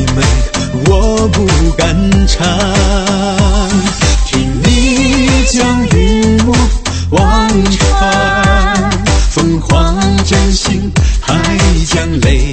你们，我不敢唱，听你将日暮望穿，疯狂真心还将泪。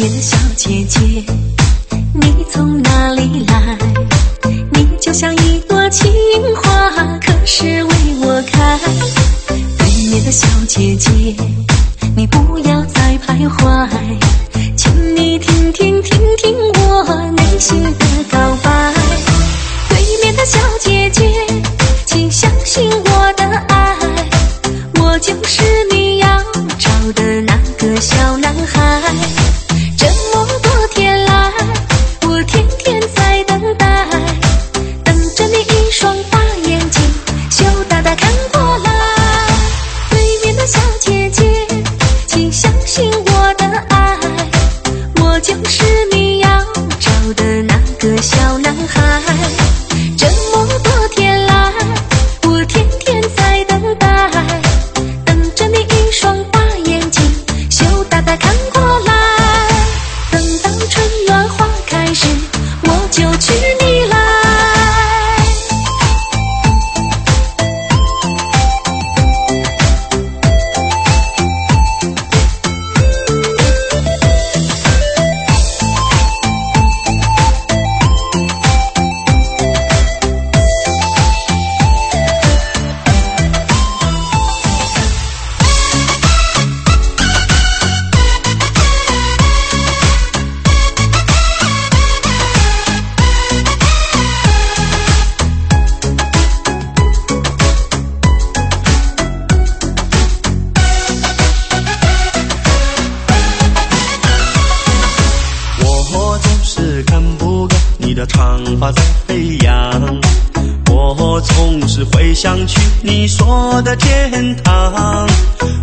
对面的小姐姐，你从哪里来？你就像一朵情花，可是为我开。对面的小姐姐，你不要再徘徊，请你听听听听我内心的告白。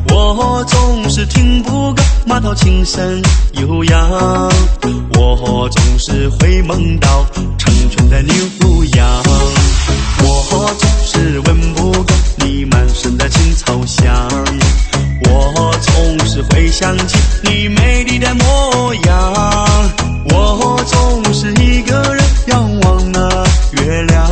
我总是听不够马头琴声悠扬，我总是会梦到成群的牛羊，我总是闻不够你满身的青草香，我总是会想起你美丽的模样，我总是一个人仰望那月亮。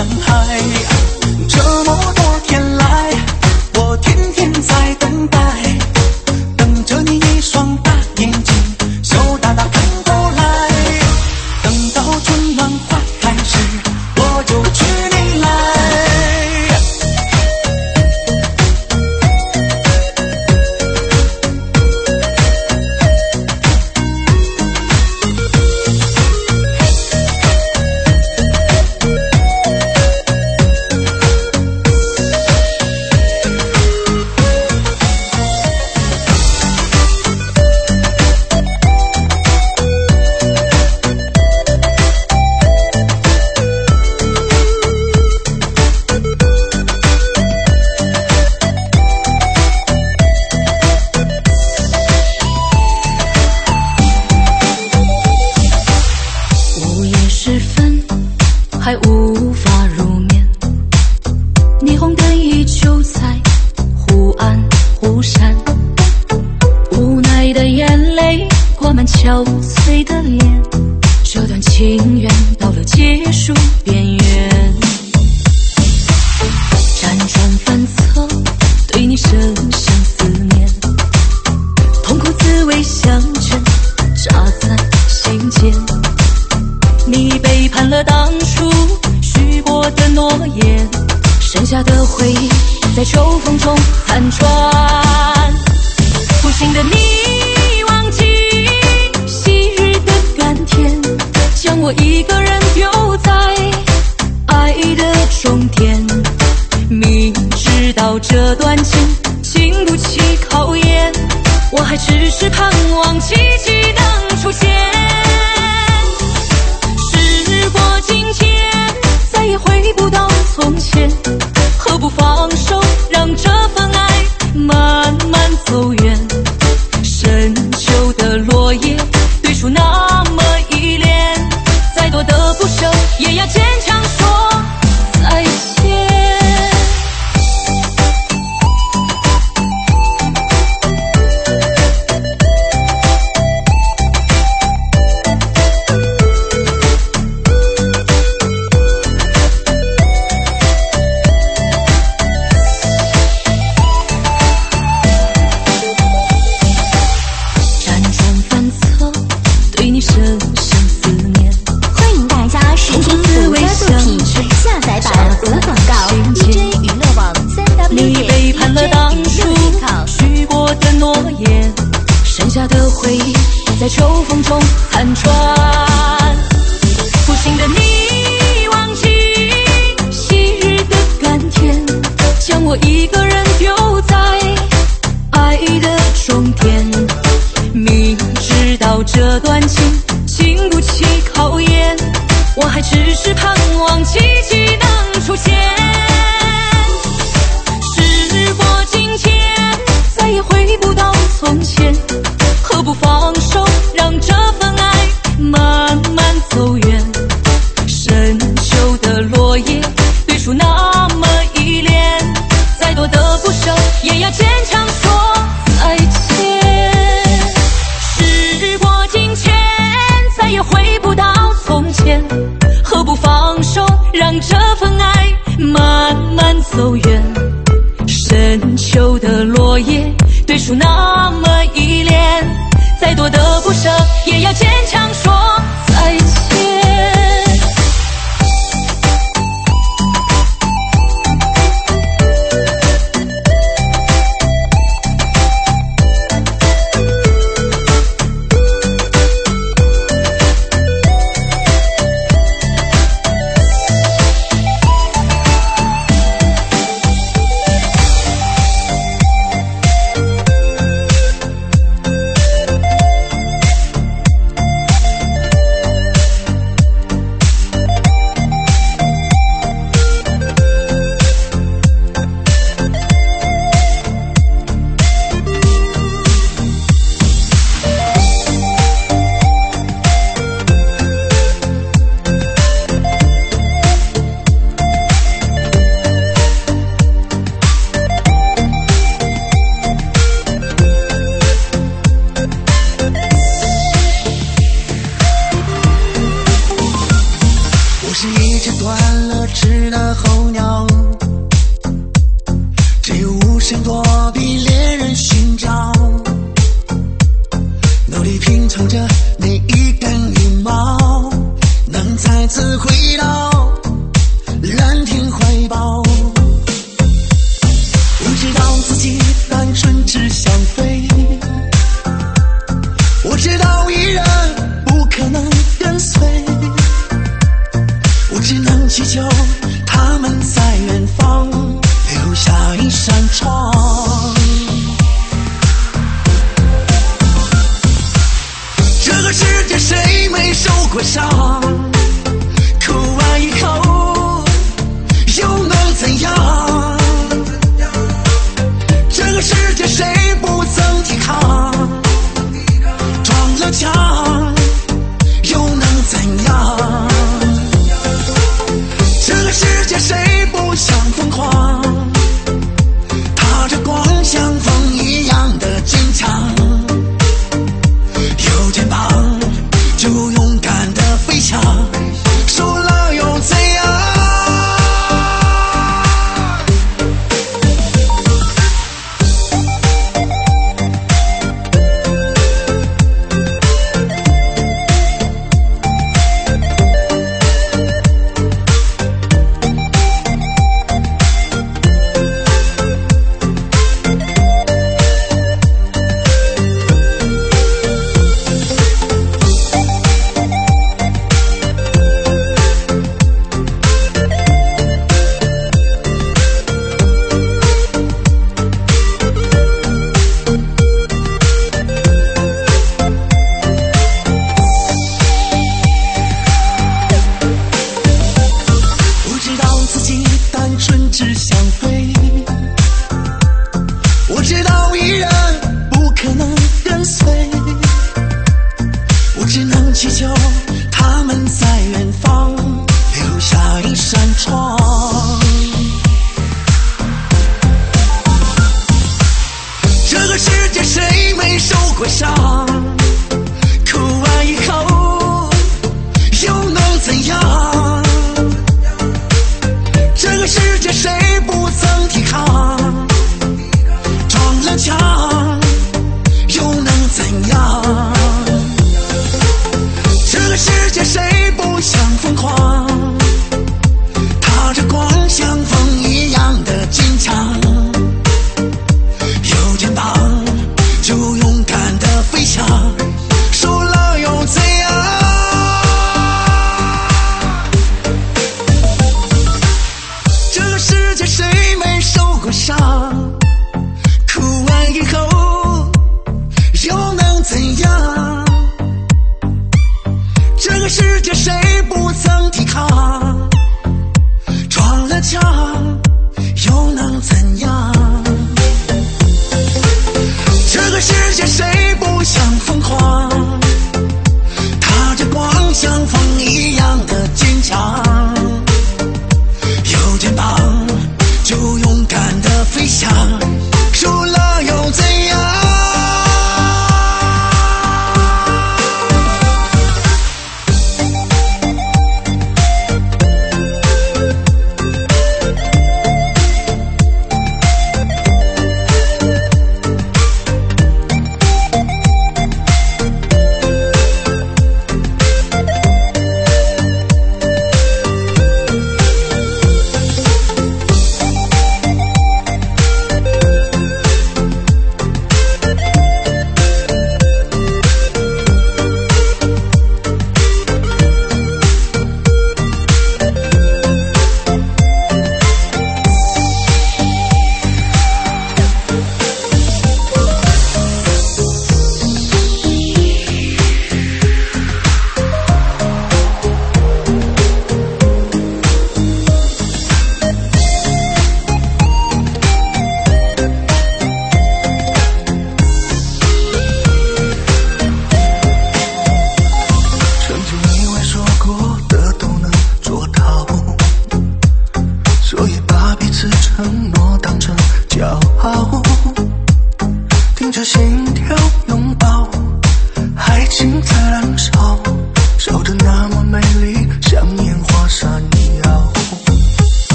男孩。我还痴痴盼望奇迹能出现。时过境迁再也回不到从前。何不放手让这份爱慢慢走远。深秋的落叶对树那么依恋。再多的不舍也要坚强慢走远深秋的落叶对树那么依恋再多的不舍也要坚强说再见 song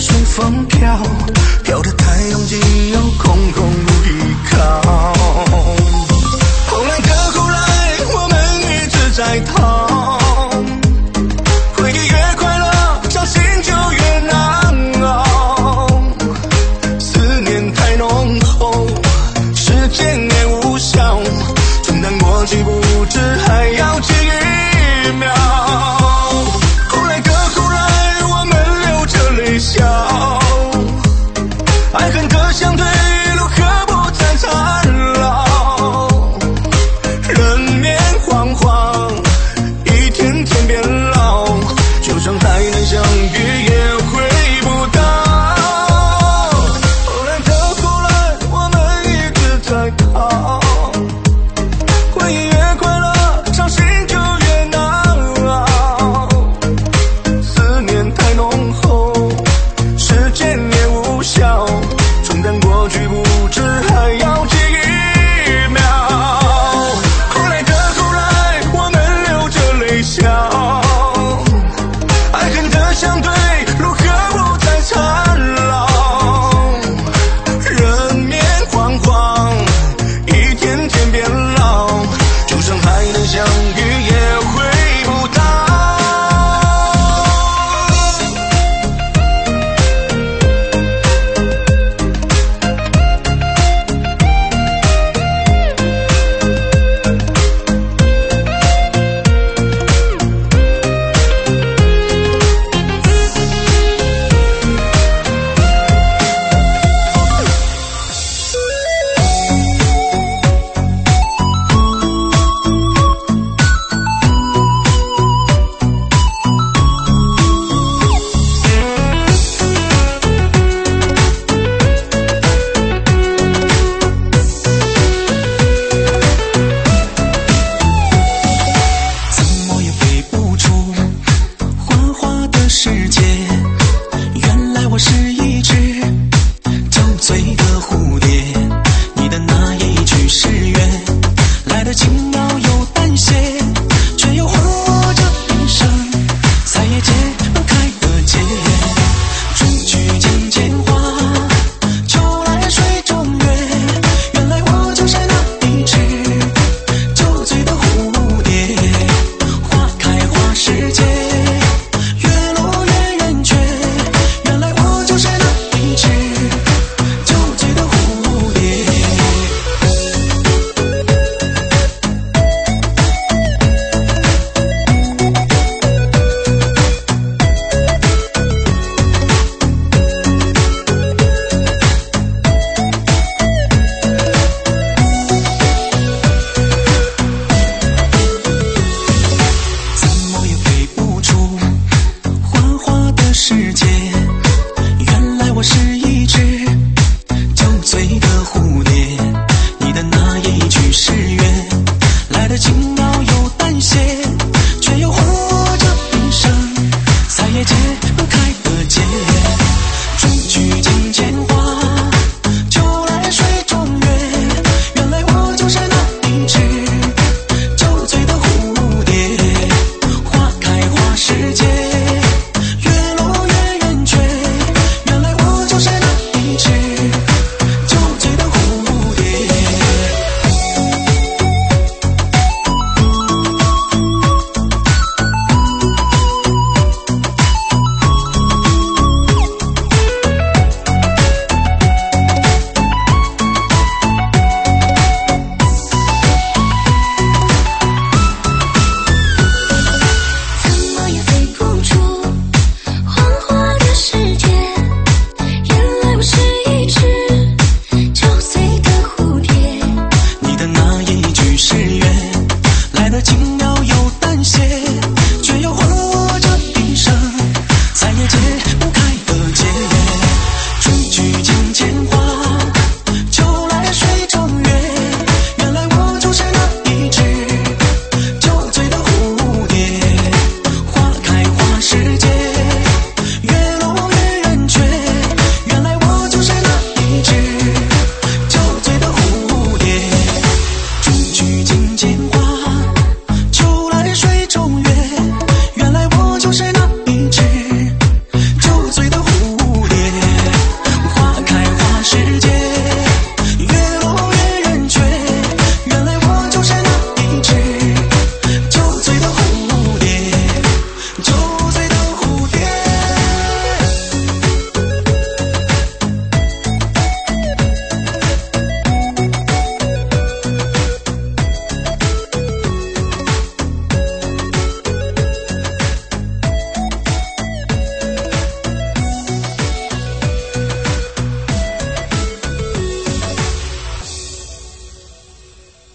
随风飘，飘得太拥挤，又空空无依靠。后来的后来，我们一直在逃。